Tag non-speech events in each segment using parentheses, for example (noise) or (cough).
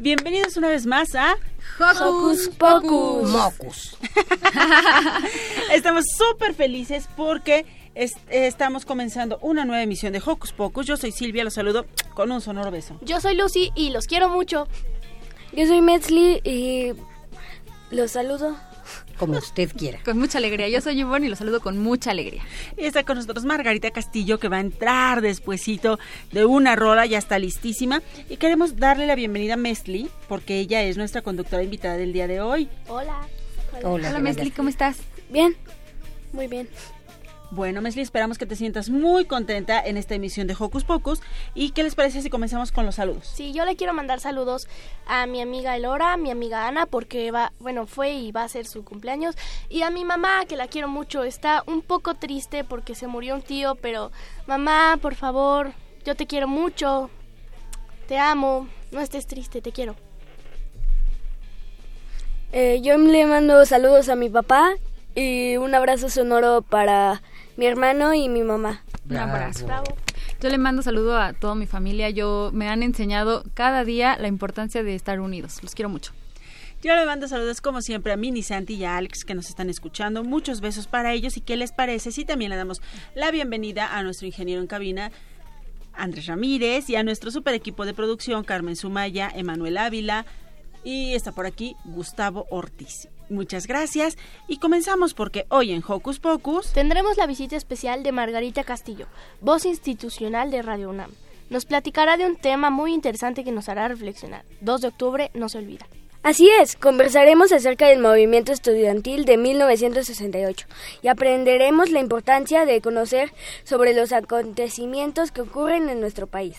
Bienvenidos una vez más a Hocus Pocus. Mocus. (laughs) Estamos súper felices porque estamos comenzando una nueva emisión de Hocus Pocus. Yo soy Silvia, los saludo con un sonoro beso. Yo soy Lucy y los quiero mucho. Yo soy Metzli y los saludo como usted quiera. Con mucha alegría. Yo soy Yvonne y lo saludo con mucha alegría. Y está con nosotros Margarita Castillo, que va a entrar despuesito de una rola, ya está listísima. Y queremos darle la bienvenida a Mesli, porque ella es nuestra conductora invitada del día de hoy. Hola. Hola, Hola Mesli, ¿cómo estás? Bien, muy bien. Bueno, Mesli, esperamos que te sientas muy contenta en esta emisión de Hocus Pocus. ¿Y qué les parece si comenzamos con los saludos? Sí, yo le quiero mandar saludos a mi amiga Elora, a mi amiga Ana, porque va, bueno, fue y va a ser su cumpleaños. Y a mi mamá, que la quiero mucho. Está un poco triste porque se murió un tío, pero mamá, por favor, yo te quiero mucho. Te amo. No estés triste, te quiero. Eh, yo le mando saludos a mi papá y un abrazo sonoro para mi hermano y mi mamá. Un abrazo. Yo le mando saludo a toda mi familia. Yo me han enseñado cada día la importancia de estar unidos. Los quiero mucho. Yo le mando saludos como siempre a Mini, Santi y a Alex que nos están escuchando. Muchos besos para ellos y qué les parece si también le damos la bienvenida a nuestro ingeniero en cabina, Andrés Ramírez, y a nuestro super equipo de producción, Carmen Sumaya, Emanuel Ávila, y está por aquí Gustavo Ortiz. Muchas gracias y comenzamos porque hoy en Hocus Pocus tendremos la visita especial de Margarita Castillo, voz institucional de Radio UNAM. Nos platicará de un tema muy interesante que nos hará reflexionar. 2 de octubre no se olvida. Así es, conversaremos acerca del movimiento estudiantil de 1968 y aprenderemos la importancia de conocer sobre los acontecimientos que ocurren en nuestro país.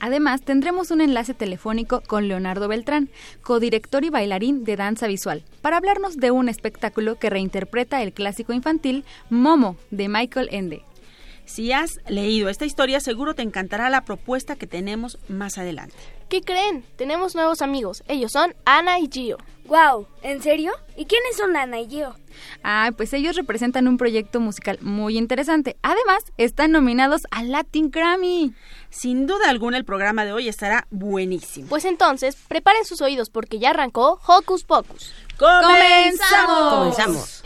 Además, tendremos un enlace telefónico con Leonardo Beltrán, codirector y bailarín de danza visual, para hablarnos de un espectáculo que reinterpreta el clásico infantil Momo de Michael Ende. Si has leído esta historia, seguro te encantará la propuesta que tenemos más adelante. ¿Qué creen? Tenemos nuevos amigos. Ellos son Ana y Gio. Wow, ¿en serio? ¿Y quiénes son Ana y Gio? Ah, pues ellos representan un proyecto musical muy interesante. Además, están nominados al Latin Grammy. Sin duda alguna el programa de hoy estará buenísimo. Pues entonces, preparen sus oídos porque ya arrancó Hocus Pocus. ¡Comenzamos! Comenzamos.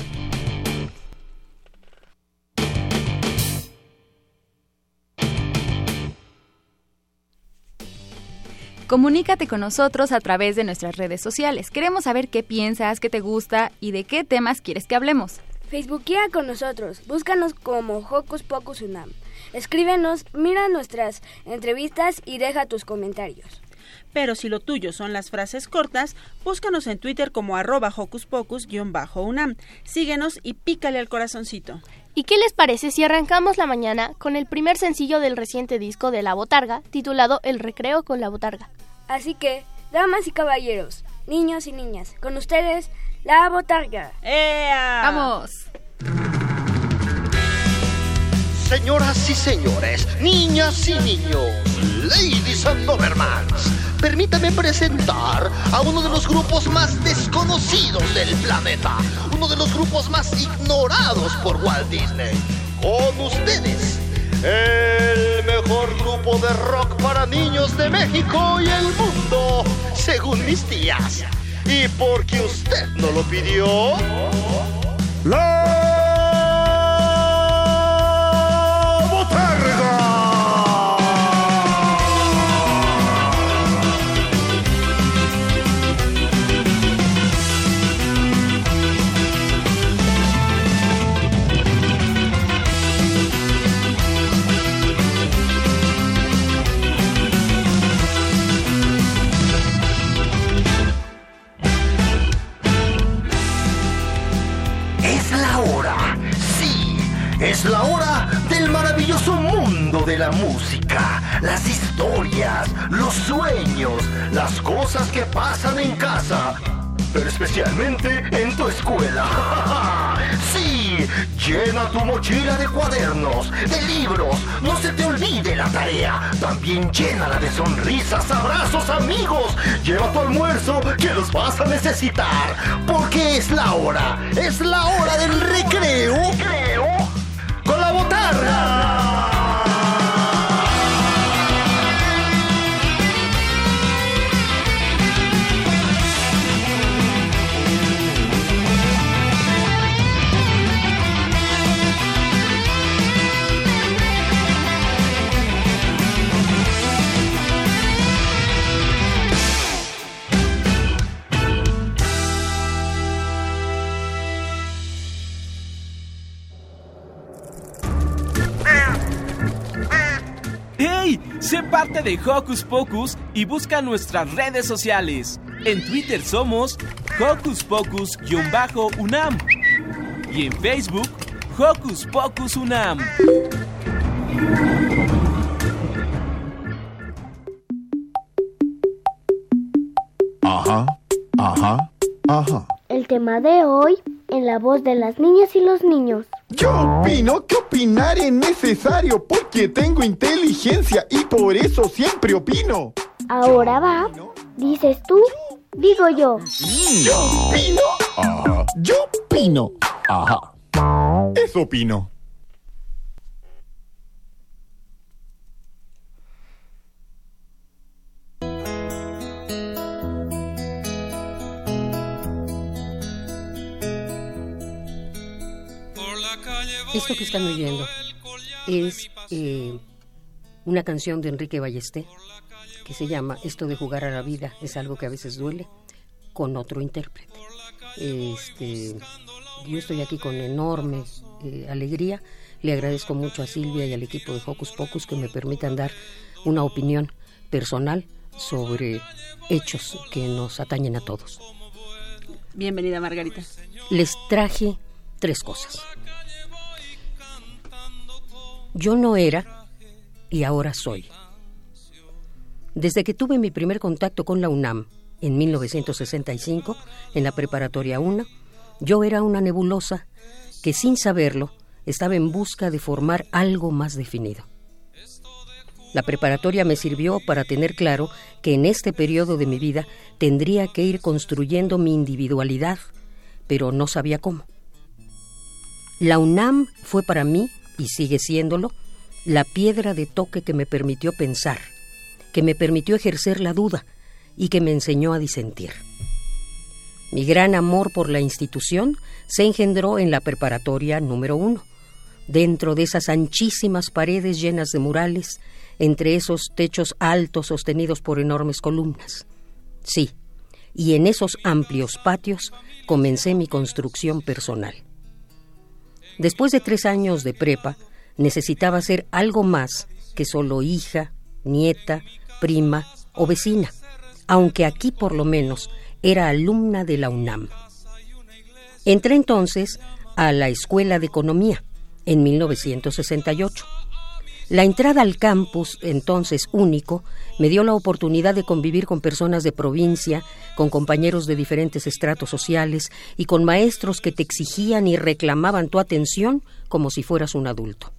Comunícate con nosotros a través de nuestras redes sociales. Queremos saber qué piensas, qué te gusta y de qué temas quieres que hablemos. Facebookia con nosotros. Búscanos como Hocus Pocus Unam. Escríbenos, mira nuestras entrevistas y deja tus comentarios. Pero si lo tuyo son las frases cortas, búscanos en Twitter como arroba hocus pocus-unam. Síguenos y pícale al corazoncito. ¿Y qué les parece si arrancamos la mañana con el primer sencillo del reciente disco de La Botarga, titulado El Recreo con la Botarga? Así que, damas y caballeros, niños y niñas, con ustedes, La Botarga. ¡Ea! ¡Vamos! Señoras y señores, niñas y niños, ladies and gentlemen, permítame presentar a uno de los grupos más desconocidos del planeta, uno de los grupos más ignorados por Walt Disney. Con ustedes, el mejor grupo de rock para niños de México y el mundo, según mis tías. Y porque usted no lo pidió, Es También llénala de sonrisas, abrazos, amigos. Lleva tu almuerzo que los vas a necesitar, porque es la hora, es la hora del recreo. De Hocus Pocus y busca nuestras redes sociales. En Twitter somos Hocus Pocus-UNAM y en Facebook Hocus Pocus UNAM. Ajá, ajá, ajá. El tema de hoy en la voz de las niñas y los niños. Yo opino que opinar es necesario porque tengo inteligencia y por eso siempre opino. Ahora va, dices tú, digo yo. Yo opino. Ajá. Yo opino. Ajá. Eso opino. Esto que están oyendo es eh, una canción de Enrique Ballesté que se llama Esto de jugar a la vida es algo que a veces duele con otro intérprete. Este, yo estoy aquí con enorme eh, alegría. Le agradezco mucho a Silvia y al equipo de Hocus Pocus que me permitan dar una opinión personal sobre hechos que nos atañen a todos. Bienvenida, Margarita. Les traje tres cosas. Yo no era y ahora soy. Desde que tuve mi primer contacto con la UNAM en 1965, en la preparatoria 1, yo era una nebulosa que sin saberlo estaba en busca de formar algo más definido. La preparatoria me sirvió para tener claro que en este periodo de mi vida tendría que ir construyendo mi individualidad, pero no sabía cómo. La UNAM fue para mí y sigue siéndolo, la piedra de toque que me permitió pensar, que me permitió ejercer la duda y que me enseñó a disentir. Mi gran amor por la institución se engendró en la preparatoria número uno, dentro de esas anchísimas paredes llenas de murales, entre esos techos altos sostenidos por enormes columnas. Sí, y en esos amplios patios comencé mi construcción personal. Después de tres años de prepa, necesitaba ser algo más que solo hija, nieta, prima o vecina, aunque aquí por lo menos era alumna de la UNAM. Entré entonces a la Escuela de Economía en 1968 la entrada al campus, entonces único, me dio la oportunidad de convivir con personas de provincia, con compañeros de diferentes estratos sociales y con maestros que te exigían y reclamaban tu atención como si fueras un adulto.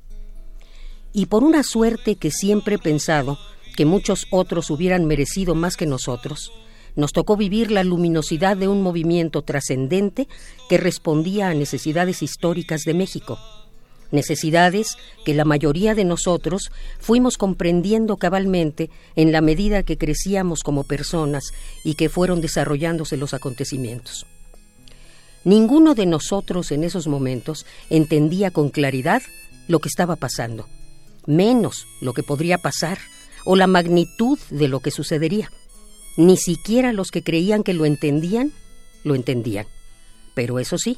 Y por una suerte que siempre he pensado que muchos otros hubieran merecido más que nosotros, nos tocó vivir la luminosidad de un movimiento trascendente que respondía a necesidades históricas de México necesidades que la mayoría de nosotros fuimos comprendiendo cabalmente en la medida que crecíamos como personas y que fueron desarrollándose los acontecimientos. Ninguno de nosotros en esos momentos entendía con claridad lo que estaba pasando, menos lo que podría pasar o la magnitud de lo que sucedería. Ni siquiera los que creían que lo entendían, lo entendían. Pero eso sí,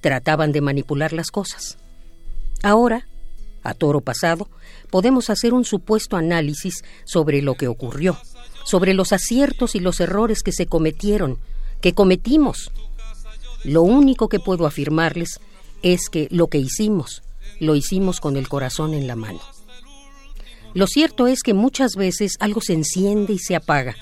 trataban de manipular las cosas. Ahora, a toro pasado, podemos hacer un supuesto análisis sobre lo que ocurrió, sobre los aciertos y los errores que se cometieron, que cometimos. Lo único que puedo afirmarles es que lo que hicimos, lo hicimos con el corazón en la mano. Lo cierto es que muchas veces algo se enciende y se apaga,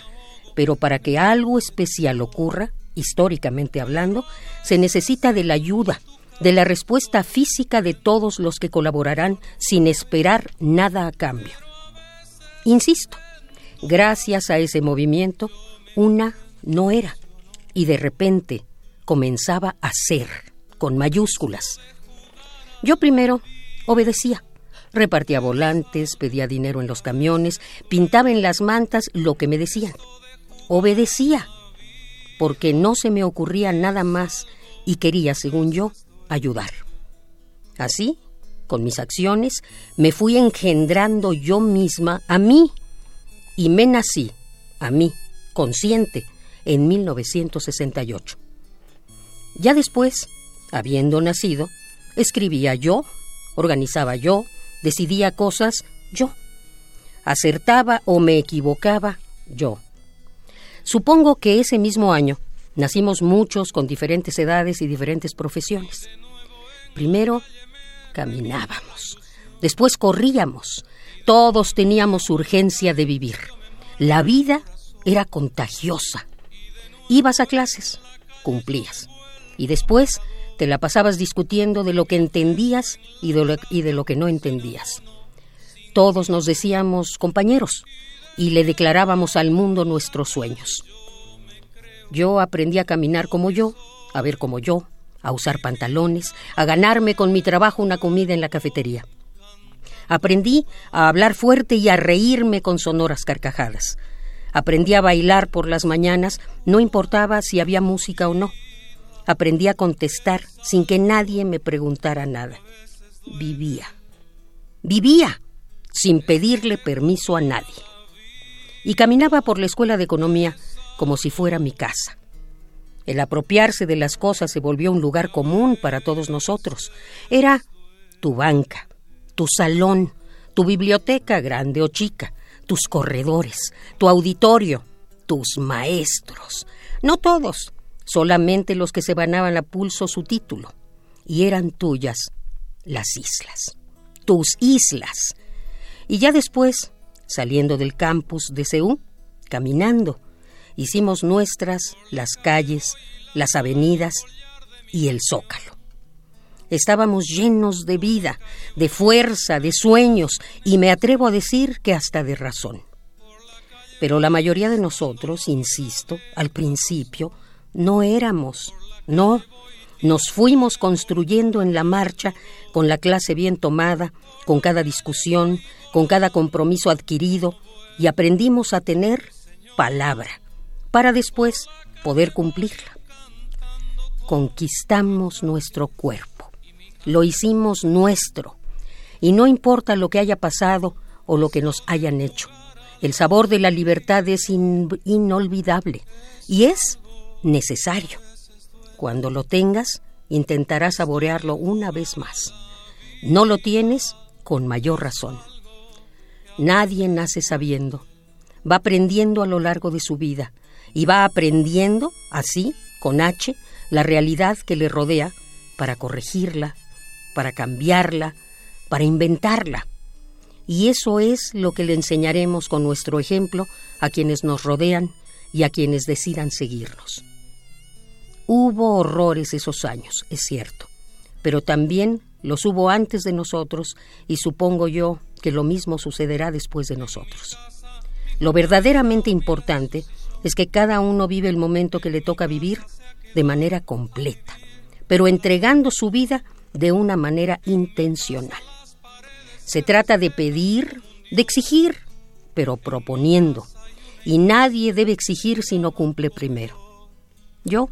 pero para que algo especial ocurra, históricamente hablando, se necesita de la ayuda, de la respuesta física de todos los que colaborarán sin esperar nada a cambio. Insisto, gracias a ese movimiento, una no era y de repente comenzaba a ser, con mayúsculas. Yo primero obedecía. Repartía volantes, pedía dinero en los camiones, pintaba en las mantas lo que me decían. Obedecía, porque no se me ocurría nada más y quería, según yo, ayudar. Así, con mis acciones, me fui engendrando yo misma a mí y me nací, a mí, consciente, en 1968. Ya después, habiendo nacido, escribía yo, organizaba yo, decidía cosas yo, acertaba o me equivocaba yo. Supongo que ese mismo año nacimos muchos con diferentes edades y diferentes profesiones. Primero caminábamos, después corríamos, todos teníamos urgencia de vivir. La vida era contagiosa. Ibas a clases, cumplías. Y después te la pasabas discutiendo de lo que entendías y de lo, que no entendías. Todos nos decíamos compañeros y le declarábamos al mundo nuestros sueños. Yo aprendí a caminar como yo, a ver como yo, a usar pantalones, a ganarme con mi trabajo una comida en la cafetería. Aprendí a hablar fuerte y a reírme con sonoras carcajadas. Aprendí a bailar por las mañanas, no importaba si había música o no. Aprendí a contestar sin que nadie me preguntara nada. Vivía. Vivía sin pedirle permiso a nadie. Y caminaba por la escuela de economía como si fuera mi casa. El apropiarse de las cosas se volvió un lugar común para todos nosotros. Era tu banca, tu salón, tu biblioteca grande o chica, tus corredores, tu auditorio, tus maestros. No todos, solamente los que se ganaban a pulso su título. Y eran tuyas las islas, tus islas. Y ya después, saliendo del campus de Seúl, caminando, hicimos nuestras las calles, las avenidas y el zócalo. Estábamos llenos de vida, de fuerza, de sueños y me atrevo a decir que hasta de razón. Pero la mayoría de nosotros, insisto, al principio, no éramos, no, nos fuimos construyendo en la marcha, con la clase bien tomada, con cada discusión, con cada compromiso adquirido, y aprendimos a tener palabra, para después poder cumplirla. Conquistamos nuestro cuerpo, lo hicimos nuestro, y no importa lo que haya pasado o lo que nos hayan hecho, el sabor de la libertad es inolvidable y es necesario. Cuando lo tengas, intentarás saborearlo una vez más. No lo tienes, con mayor razón. Nadie nace sabiendo, va aprendiendo a lo largo de su vida y va aprendiendo, así, con H, la realidad que le rodea para corregirla, para cambiarla, para inventarla. Y eso es lo que le enseñaremos con nuestro ejemplo a quienes nos rodean y a quienes decidan seguirnos. Hubo horrores esos años, es cierto, pero también los hubo antes de nosotros y supongo yo que lo mismo sucederá después de nosotros. Lo verdaderamente importante es que cada uno vive el momento que le toca vivir de manera completa, pero entregando su vida de una manera intencional. Se trata de pedir, de exigir, pero proponiendo, y nadie debe exigir si no cumple primero. Yo,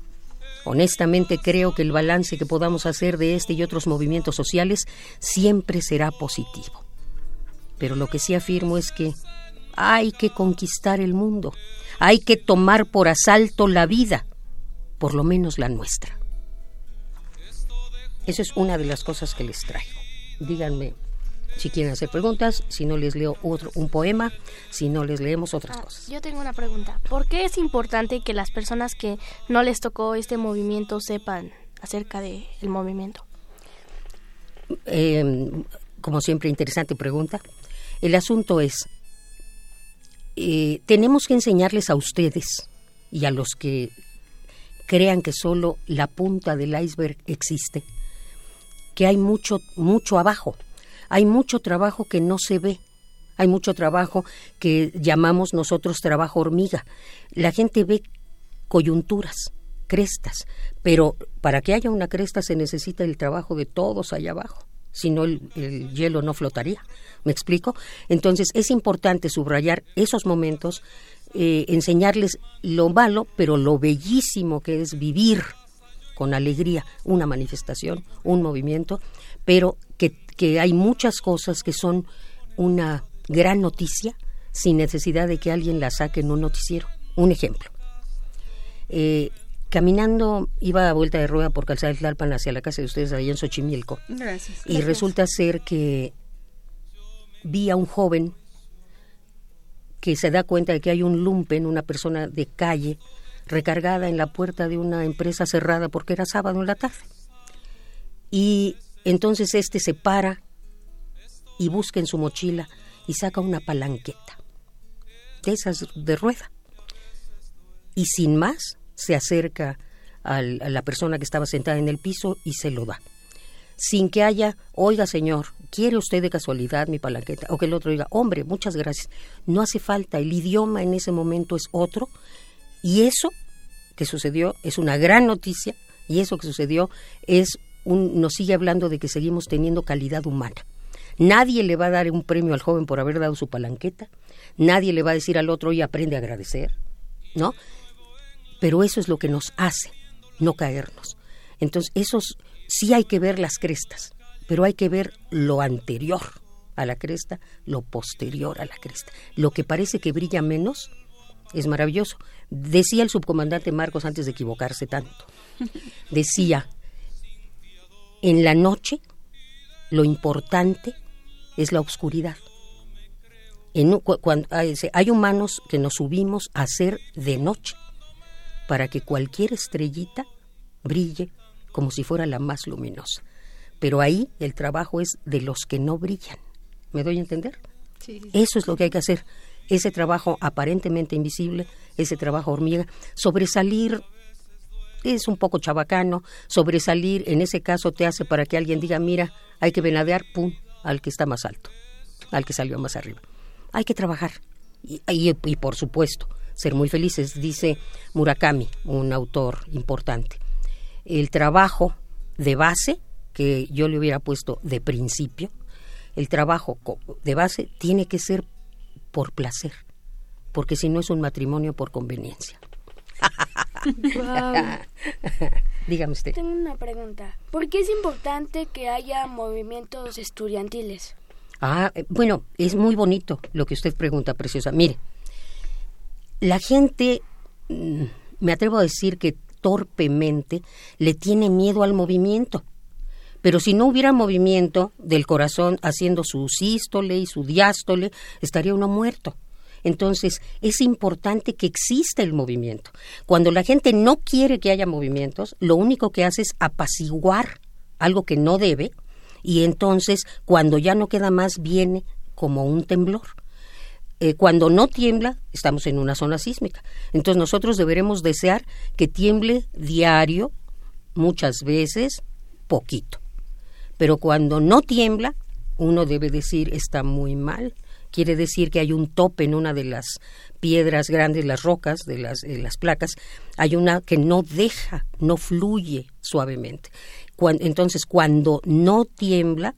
honestamente, creo que el balance que podamos hacer de este y otros movimientos sociales siempre será positivo. Pero lo que sí afirmo es que hay que conquistar el mundo, hay que tomar por asalto la vida, por lo menos la nuestra. Esa es una de las cosas que les traigo. Díganme si quieren hacer preguntas, si no les leo otro, un poema, si no les leemos otras Ah, cosas. Yo tengo una pregunta. ¿Por qué es importante que las personas que no les tocó este movimiento sepan acerca del movimiento? em, como siempre, interesante pregunta. El asunto es, eh, tenemos que enseñarles a ustedes y a los que crean que solo la punta del iceberg existe, que hay mucho, mucho abajo, hay mucho trabajo que no se ve, hay mucho trabajo que llamamos nosotros trabajo hormiga. La gente ve coyunturas, crestas, pero para que haya una cresta se necesita el trabajo de todos allá abajo, si no el, el hielo no flotaría. ¿Me explico? Entonces es importante subrayar esos momentos, eh, enseñarles lo malo, pero lo bellísimo que es vivir con alegría una manifestación, un movimiento, pero que, que hay muchas cosas que son una gran noticia sin necesidad de que alguien la saque en un noticiero. Un ejemplo. Eh, caminando, iba a vuelta de rueda por Calzada de Tlalpan hacia la casa de ustedes ahí en Xochimilco. Gracias. Y resulta ser que vi a un joven que se da cuenta de que hay un lumpen, una persona de calle, recargada en la puerta de una empresa cerrada porque era sábado en la tarde. Y entonces este se para y busca en su mochila y saca una palanqueta de esas de rueda. Y sin más se acerca al, a la persona que estaba sentada en el piso y se lo da. Sin que haya, oiga señor, ¿quiere usted de casualidad mi palanqueta? O que el otro diga, hombre, muchas gracias. No hace falta, el idioma en ese momento es otro. Y eso que sucedió es una gran noticia y eso que sucedió es un, nos sigue hablando de que seguimos teniendo calidad humana. Nadie le va a dar un premio al joven por haber dado su palanqueta. Nadie le va a decir al otro, y aprende a agradecer. ¿No? Pero eso es lo que nos hace no caernos. Entonces, esos sí hay que ver las crestas, pero hay que ver lo anterior a la cresta, lo posterior a la cresta. Lo que parece que brilla menos es maravilloso. Decía el subcomandante Marcos antes de equivocarse tanto. (laughs) Decía, en la noche lo importante es la oscuridad. En, cuando, hay humanos que nos subimos a hacer de noche para que cualquier estrellita brille como si fuera la más luminosa. Pero ahí el trabajo es de los que no brillan. ¿Me doy a entender? Sí, sí. Eso es lo que hay que hacer. Ese trabajo aparentemente invisible, ese trabajo hormiga, sobresalir es un poco chabacano, sobresalir en ese caso te hace para que alguien diga, mira, hay que venadear, pum, al que está más alto, al que salió más arriba. Hay que trabajar. Y, y, y por supuesto, ser muy felices, dice Murakami, un autor importante. El trabajo de base, que yo le hubiera puesto de principio, el trabajo de base tiene que ser por placer, porque si no es un matrimonio por conveniencia. Wow. (laughs) Dígame usted. Tengo una pregunta. ¿Por qué es importante que haya movimientos estudiantiles? Ah, eh, bueno, es muy bonito lo que usted pregunta, preciosa. Mire, la gente, mm, me atrevo a decir que torpemente le tiene miedo al movimiento. Pero si no hubiera movimiento del corazón haciendo su sístole y su diástole, estaría uno muerto. Entonces, es importante que exista el movimiento. Cuando la gente no quiere que haya movimientos, lo único que hace es apaciguar algo que no debe, y entonces, cuando ya no queda más, viene como un temblor. Eh, cuando no tiembla, estamos en una zona sísmica. Entonces, nosotros deberemos desear que tiemble diario, muchas veces, poquito. Pero cuando no tiembla, uno debe decir está muy mal, quiere decir que hay un tope en una de las piedras grandes, las rocas de las, de las placas, hay una que no deja, no fluye suavemente. Entonces, cuando no tiembla,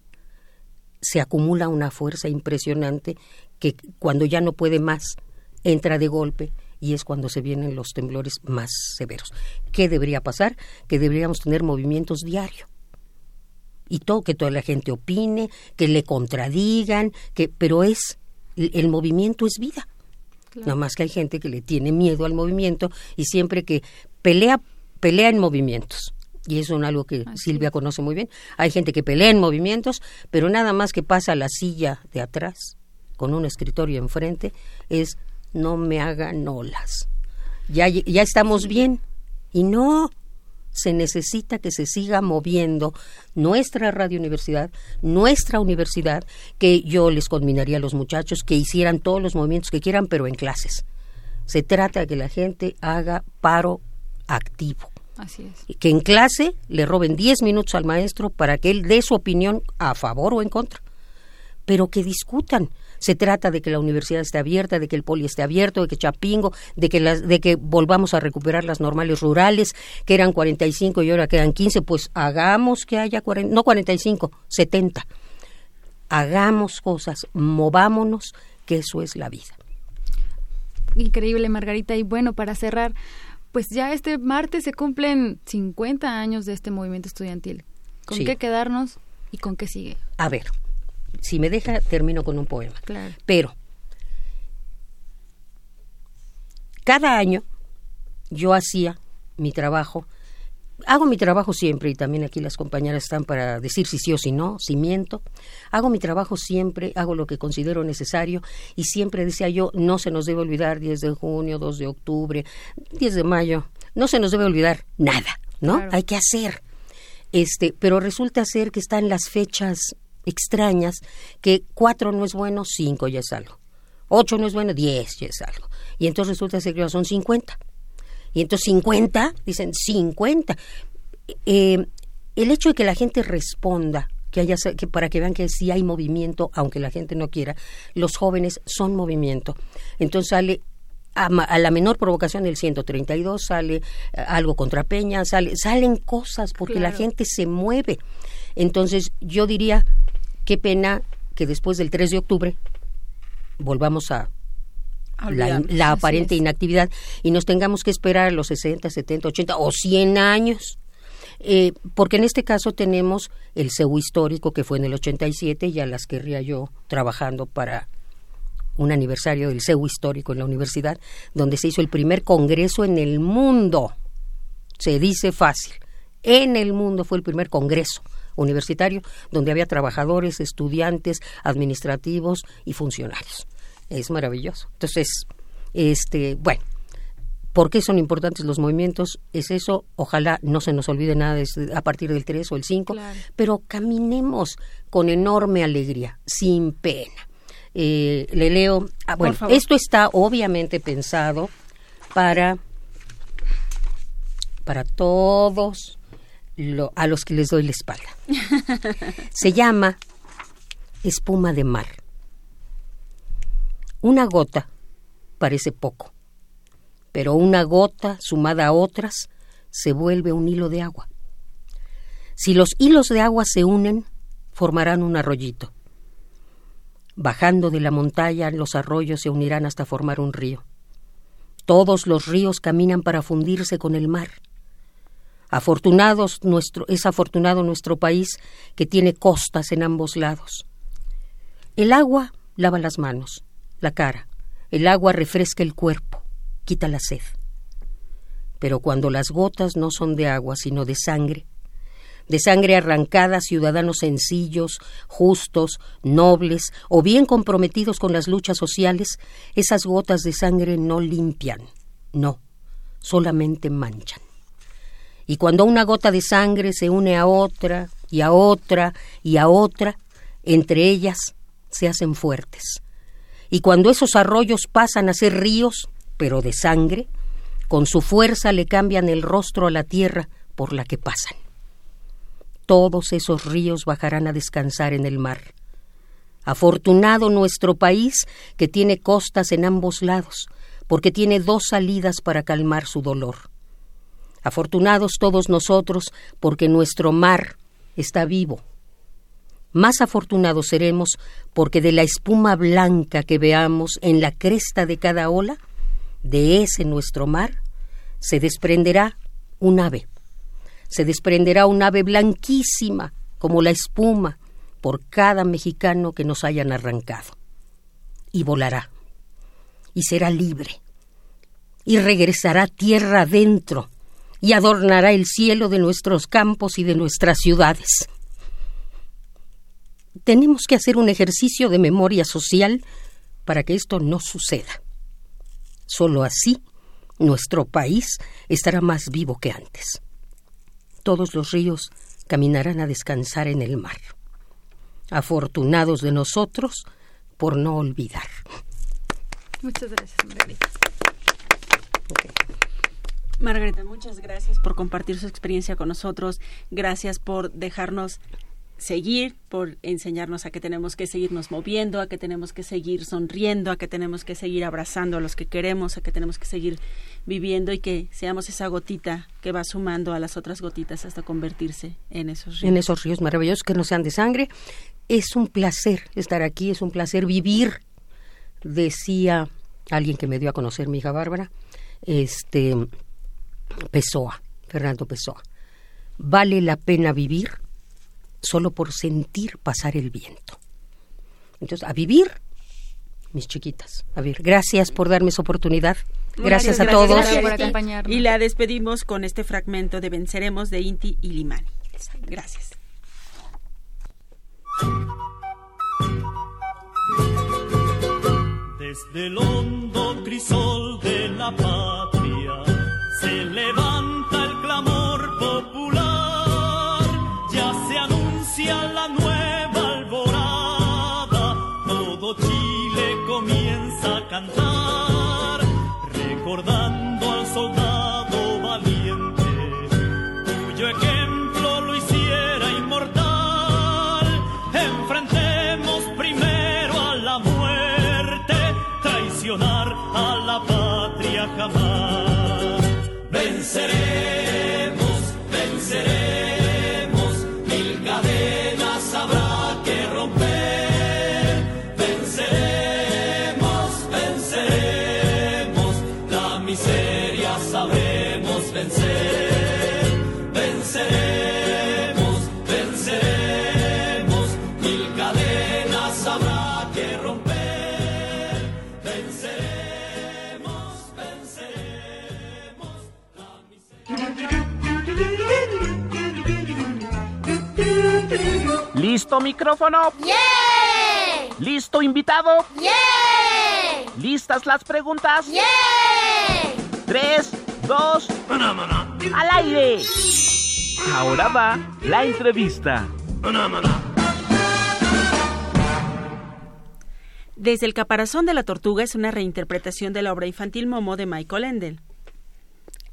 se acumula una fuerza impresionante que cuando ya no puede más, entra de golpe y es cuando se vienen los temblores más severos. ¿Qué debería pasar? Que deberíamos tener movimientos diarios y todo que toda la gente opine, que le contradigan, que pero es el movimiento es vida. Claro. Nada más que hay gente que le tiene miedo al movimiento y siempre que pelea, pelea en movimientos. Y eso es algo que Así. Silvia conoce muy bien. Hay gente que pelea en movimientos, pero nada más que pasa a la silla de atrás con un escritorio enfrente es no me hagan olas. Ya, ya estamos bien. Y no, se necesita que se siga moviendo nuestra radio universidad, nuestra universidad, que yo les conminaría a los muchachos que hicieran todos los movimientos que quieran, pero en clases. Se trata de que la gente haga paro activo. Así es. Que en clase le roben 10 minutos al maestro para que él dé su opinión a favor o en contra. Pero que discutan. Se trata de que la universidad esté abierta, de que el poli esté abierto, de que Chapingo, de que, las, de que volvamos a recuperar las normales rurales, que eran 45 y ahora quedan 15, pues hagamos que haya 40, no 45, 70. Hagamos cosas, movámonos, que eso es la vida. Increíble, Margarita. Y bueno, para cerrar, pues ya este martes se cumplen 50 años de este movimiento estudiantil. ¿Con qué quedarnos y con qué sigue? A ver, si me deja, termino con un poema. Claro. Pero, cada año yo hacía mi trabajo, hago mi trabajo siempre, y también aquí las compañeras están para decir si sí o si no, si miento, hago mi trabajo siempre, hago lo que considero necesario, y siempre decía yo, no se nos debe olvidar 10 de junio, 2 de octubre, 10 de mayo, no se nos debe olvidar nada, ¿no? Hay que hacer. Este, pero resulta ser que están las fechas extrañas que cuatro no es bueno, cinco ya es algo. Ocho no es bueno, diez ya es algo. Y entonces resulta ser que ya son cincuenta. Y entonces cincuenta, dicen cincuenta. Eh, el hecho de que la gente responda, que haya, que para que vean que sí hay movimiento, aunque la gente no quiera, los jóvenes son movimiento. Entonces sale a, la menor provocación del 132 sale eh, algo contra Peña, sale, salen cosas porque la gente se mueve. Entonces yo diría, Qué pena que después del 3 de octubre volvamos a la, aparente inactividad y nos tengamos que esperar los 60, 70, 80 o 100 años. Eh, porque en este caso tenemos el CEU histórico que fue en el 87, ya las querría yo trabajando para un aniversario del CEU histórico en la universidad, donde se hizo el primer congreso en el mundo. Se dice fácil. En el mundo fue el primer congreso universitario, donde había trabajadores, estudiantes, administrativos y funcionarios. Es maravilloso. Entonces, este, bueno, ¿Por qué son importantes los movimientos? Es eso, ojalá no se nos olvide nada a partir del 3 o el 5, pero caminemos con enorme alegría, sin pena. Eh, le leo, ah, bueno, esto está obviamente pensado para, para todos a los que les doy la espalda. (laughs) Se llama espuma de mar. Una gota parece poco, pero una gota sumada a otras se vuelve un hilo de agua. Si los hilos de agua se unen, formarán un arroyito. Bajando de la montaña, los arroyos se unirán hasta formar un río. Todos los ríos caminan para fundirse con el mar Afortunados nuestro, es afortunado nuestro país que tiene costas en ambos lados. El agua lava las manos, la cara. El agua refresca el cuerpo, quita la sed. Pero cuando las gotas no son de agua, sino de sangre, de sangre arrancada ciudadanos sencillos, justos, nobles o bien comprometidos con las luchas sociales, esas gotas de sangre no limpian, no, solamente manchan. Y cuando una gota de sangre se une a otra y a otra y a otra, entre ellas se hacen fuertes. Y cuando esos arroyos pasan a ser ríos, pero de sangre, con su fuerza le cambian el rostro a la tierra por la que pasan. Todos esos ríos bajarán a descansar en el mar. Afortunado nuestro país que tiene costas en ambos lados, porque tiene dos salidas para calmar su dolor. Afortunados todos nosotros porque nuestro mar está vivo. Más afortunados seremos porque de la espuma blanca que veamos en la cresta de cada ola, de ese nuestro mar, se desprenderá un ave. Se desprenderá un ave blanquísima como la espuma por cada mexicano que nos hayan arrancado. Y volará. Y será libre. Y regresará tierra adentro y adornará el cielo de nuestros campos y de nuestras ciudades. Tenemos que hacer un ejercicio de memoria social para que esto no suceda. Solo así nuestro país estará más vivo que antes. todos los ríos caminarán a descansar en el mar. Afortunados de nosotros por no olvidar. Muchas gracias, Margarita. Margarita, muchas gracias por compartir su experiencia con nosotros. Gracias por dejarnos seguir, por enseñarnos a que tenemos que seguirnos moviendo, a que tenemos que seguir sonriendo, a que tenemos que seguir abrazando a los que queremos, a que tenemos que seguir viviendo y que seamos esa gotita que va sumando a las otras gotitas hasta convertirse en esos ríos. En esos ríos maravillosos que no sean de sangre. Es un placer estar aquí, es un placer vivir, decía alguien que me dio a conocer mi hija Bárbara, este Pessoa, Fernando Pessoa. Vale la pena vivir solo por sentir pasar el viento. Entonces, a vivir, mis chiquitas. A ver, gracias por darme esa oportunidad. Gracias, a todos. Gracias por acompañarnos. Y la despedimos con este fragmento de Venceremos de Inti y Limani. Gracias. Desde el hondo crisol de la patria come on. ¿Listo micrófono? ¿Listo invitado? ¿Listas las preguntas? Tres, dos, al aire. Ahora va la entrevista. Desde el caparazón de la tortuga es una reinterpretación de la obra infantil Momo de Michael Ende.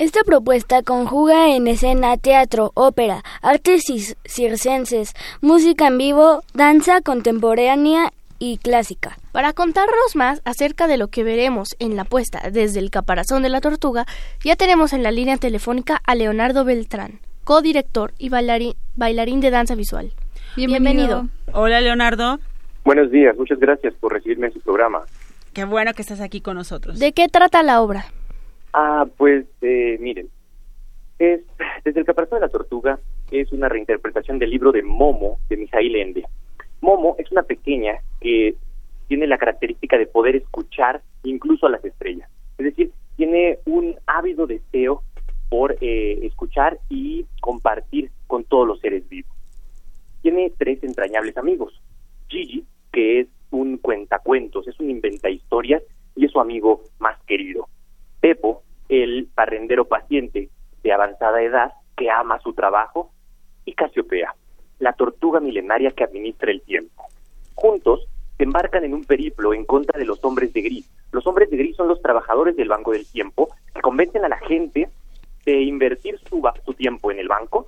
Esta propuesta conjuga en escena teatro, ópera, artes circenses, música en vivo, danza contemporánea y clásica. Para contarnos más acerca de lo que veremos en la puesta desde el caparazón de la tortuga, ya tenemos en la línea telefónica a Leonardo Beltrán, codirector y bailarín, bailarín de danza visual. Bienvenido. Hola Leonardo, Buenos días, muchas gracias por recibirme en su programa. qué bueno que estás aquí con nosotros. ¿De qué trata la obra? Ah, pues eh, miren, es, desde el caparazón de la tortuga es una reinterpretación del libro de Momo de Mijail Ende. Momo es una pequeña que tiene la característica de poder escuchar incluso a las estrellas. Es decir, tiene un ávido deseo por eh, escuchar y compartir con todos los seres vivos. Tiene tres entrañables amigos. Gigi, que es un cuentacuentos, es un inventa historias y es su amigo más querido. El parrendero paciente de avanzada edad que ama su trabajo, y Casiopea, la tortuga milenaria que administra el tiempo. Juntos se embarcan en un periplo en contra de los hombres de gris. Los hombres de gris son los trabajadores del Banco del Tiempo que convencen a la gente de invertir su, su tiempo en el banco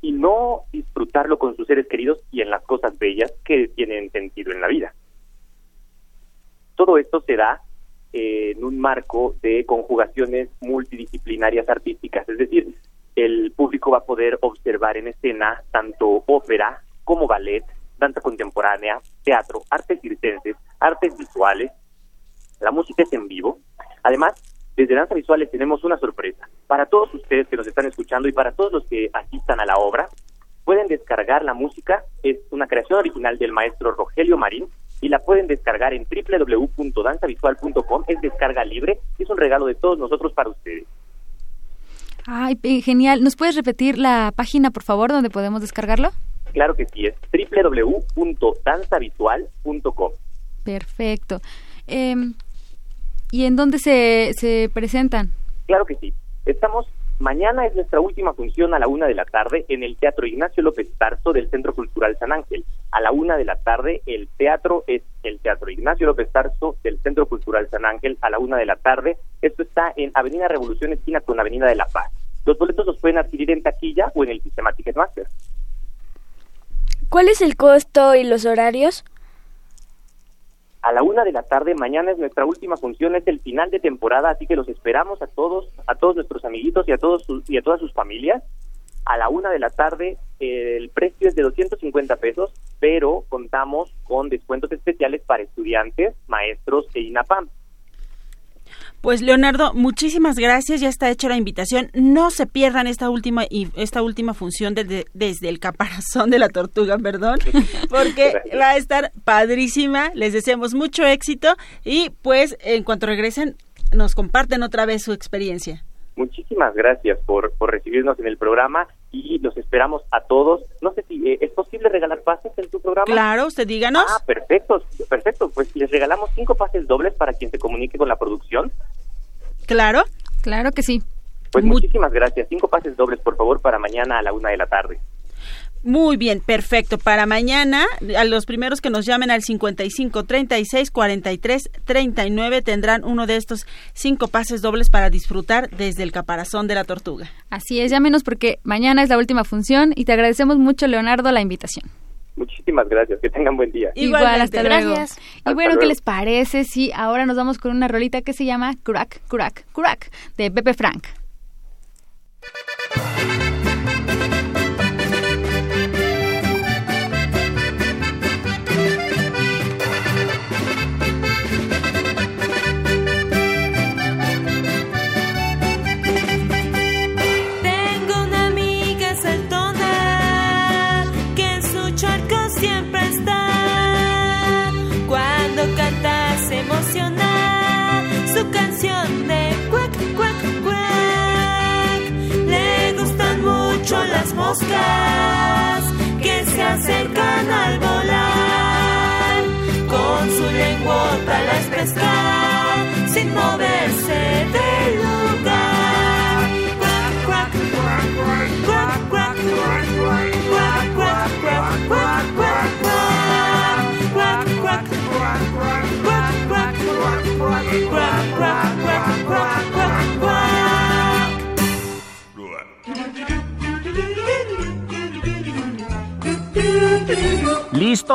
y no disfrutarlo con sus seres queridos y en las cosas bellas que tienen sentido en la vida. Todo esto se da en un marco de conjugaciones multidisciplinarias artísticas, es decir, el público va a poder observar en escena tanto ópera como ballet, danza contemporánea, teatro, artes circenses, artes visuales. La música es en vivo. Además, desde Danza Visuales tenemos una sorpresa. Para todos ustedes que nos están escuchando y para todos los que asistan a la obra, pueden descargar la música. Es una creación original del maestro Rogelio Marín y la pueden descargar en www.danzavisual.com. Es descarga libre y es un regalo de todos nosotros para ustedes. Ay, genial. ¿Nos puedes repetir la página, por favor, donde podemos descargarlo? Claro que sí, es www.danzavisual.com. Perfecto. Em, ¿Y en dónde se, se presentan? Claro que sí. Estamos Mañana es nuestra última función a la una de la tarde en el Teatro Ignacio López Tarso del Centro Cultural San Ángel. A la una de la tarde el teatro es el Teatro Ignacio López Tarso del Centro Cultural San Ángel a la una de la tarde. Esto está en Avenida Revolución esquina con Avenida de la Paz. Los boletos los pueden adquirir en taquilla o en el sistema Ticketmaster. ¿Cuál es el costo y los horarios? a la una de la tarde. Mañana es nuestra última función, es el final de temporada, así que los esperamos a todos, a todos nuestros amiguitos y a todos sus, y a todas sus familias. A la una de la tarde eh, el precio es de 250 pesos, pero contamos con descuentos especiales para estudiantes, maestros e INAPAM. Pues Leonardo, muchísimas gracias, ya está hecha la invitación. No se pierdan esta última y esta última función desde, desde el caparazón de la tortuga, perdón, (laughs) porque va a estar padrísima. Les deseamos mucho éxito y pues en cuanto regresen nos comparten otra vez su experiencia. Muchísimas gracias por, por recibirnos en el programa y los esperamos a todos. No sé si eh, es posible regalar pases en tu programa. Claro, usted díganos. Ah, perfecto, perfecto. Pues les regalamos cinco pases dobles para quien se comunique con la producción. Claro. Claro que sí. Pues muchísimas gracias. Cinco pases dobles, por favor, para mañana a la una de la tarde. Muy bien, perfecto. Para mañana, a los primeros que nos llamen al 55 36 43 39 tendrán uno de estos cinco pases dobles para disfrutar desde el caparazón de la tortuga. Así es, llámenos porque mañana es la última función y te agradecemos mucho, Leonardo, la invitación. Muchísimas gracias, que tengan buen día. Igual, hasta luego. Gracias. Y Hasta bueno, ¿qué les parece si ahora nos vamos con una rolita que se llama Crack, Crack, Crack de Pepe Frank?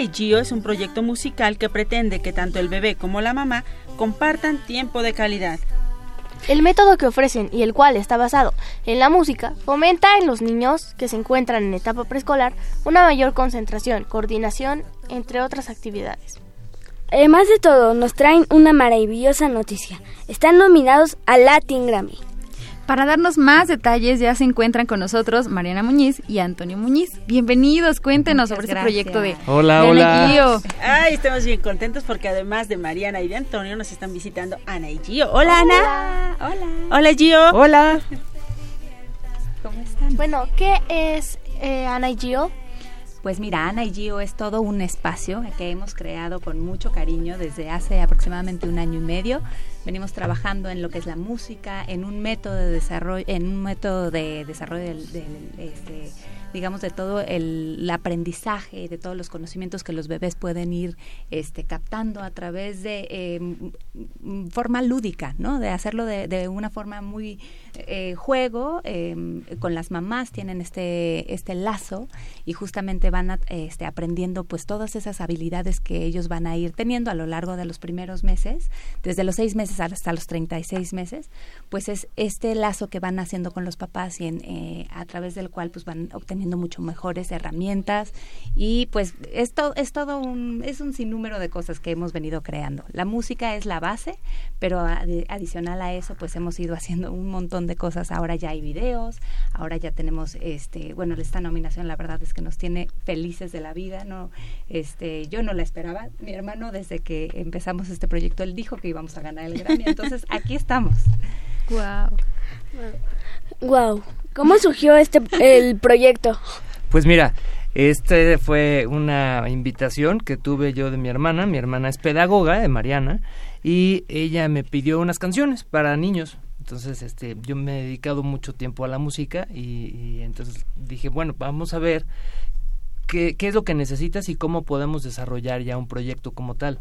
Y Gio es un proyecto musical que pretende que tanto el bebé como la mamá compartan tiempo de calidad. El método que ofrecen y el cual está basado en la música fomenta en los niños que se encuentran en etapa preescolar una mayor concentración, coordinación, entre otras actividades. Además de todo, nos traen una maravillosa noticia. Están nominados al Latin Grammy. Para darnos más detalles ya se encuentran con nosotros Mariana Muñiz y Antonio Muñiz. Bienvenidos, cuéntenos sobre este proyecto de Hola, de Ana hola. y Gio. Ay, estamos bien contentos porque además de Mariana y de Antonio nos están visitando Ana y Gio. Hola, Ana. Hola. Hola Gio. Hola. ¿Cómo están? Bueno, ¿qué es eh, Ana y Gio? Pues mira, Ana y Gio es todo un espacio que hemos creado con mucho cariño desde hace aproximadamente un año y medio. Venimos trabajando en lo que es la música, en un método de desarrollo, en un método de desarrollo del, del, este, digamos, de todo el, el aprendizaje, de todos los conocimientos que los bebés pueden ir este, captando a través de eh, m- m- forma lúdica, ¿no? De hacerlo de, de una forma muy eh, juego, eh, con las mamás tienen este, este lazo y justamente van este, aprendiendo pues todas esas habilidades que ellos van a ir teniendo a lo largo de los primeros meses, desde los seis meses hasta los 36 meses, pues es este lazo que van haciendo con los papás y eh, a través del cual pues van obteniendo mucho mejores herramientas y pues esto es todo un, es un sinnúmero de cosas que hemos venido creando. La música es la base, pero adicional a eso pues hemos ido haciendo un montón de cosas. Ahora ya hay videos, ahora ya tenemos este, bueno, esta nominación la verdad es que nos tiene felices de la vida, no este, yo no la esperaba. Mi hermano desde que empezamos este proyecto él dijo que íbamos a ganar el Grammy, entonces (laughs) aquí estamos. Wow. Wow. ¿Cómo surgió este el proyecto? Pues mira, este fue una invitación que tuve yo de mi hermana. Mi hermana es pedagoga de Mariana y ella me pidió unas canciones para niños. Entonces, este, yo me he dedicado mucho tiempo a la música y, entonces dije, bueno, vamos a ver qué, qué es lo que necesitas y cómo podemos desarrollar ya un proyecto como tal.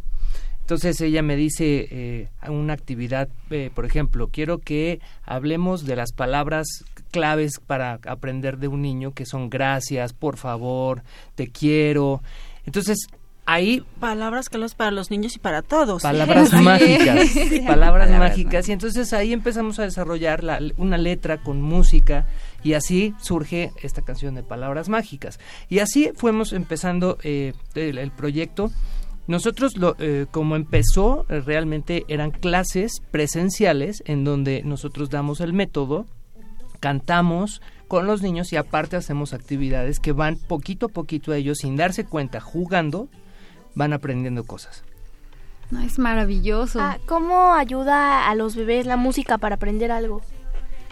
Entonces ella me dice eh, una actividad, eh, por ejemplo, quiero que hablemos de las palabras claves para aprender de un niño, que son gracias, por favor, te quiero. Entonces ahí palabras claves para los niños y para todos. Palabras mágicas (laughs) palabras, mágicas. Y entonces ahí empezamos a desarrollar una letra con música y así surge esta canción de palabras mágicas. Y así fuimos empezando eh, el, proyecto. Nosotros, lo, eh, como empezó, eh, realmente eran clases presenciales en donde nosotros damos el método, cantamos con los niños y aparte hacemos actividades que van poquito a poquito a ellos sin darse cuenta, jugando, van aprendiendo cosas. No, es maravilloso. Ah, ¿Cómo ayuda a los bebés la música para aprender algo?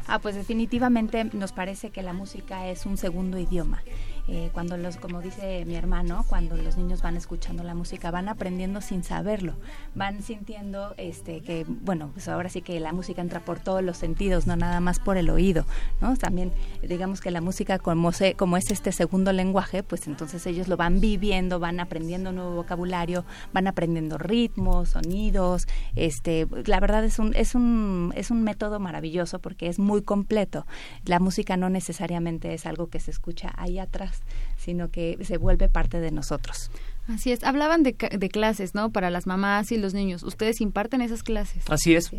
Ah, pues definitivamente nos parece que la música es un segundo idioma eh, cuando los, como dice mi hermano, cuando los niños van escuchando la música, van aprendiendo sin saberlo, van sintiendo este que, bueno, pues ahora sí que la música entra por todos los sentidos, no nada más por el oído, ¿no? También digamos que la música como, se, como es este segundo lenguaje, pues entonces ellos lo van viviendo, van aprendiendo nuevo vocabulario, van aprendiendo ritmos, sonidos, este, la verdad es un, es un, es un método maravilloso porque es muy completo. La música no necesariamente es algo que se escucha ahí atrás, sino que se vuelve parte de nosotros. Así es. Hablaban de, de clases, ¿no? Para las mamás y los niños. ¿Ustedes imparten esas clases? Así es.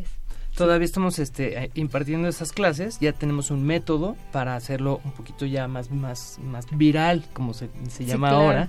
Todavía estamos este, eh, impartiendo esas clases, ya tenemos un método para hacerlo un poquito ya más, más, más viral, como se, llama ahora.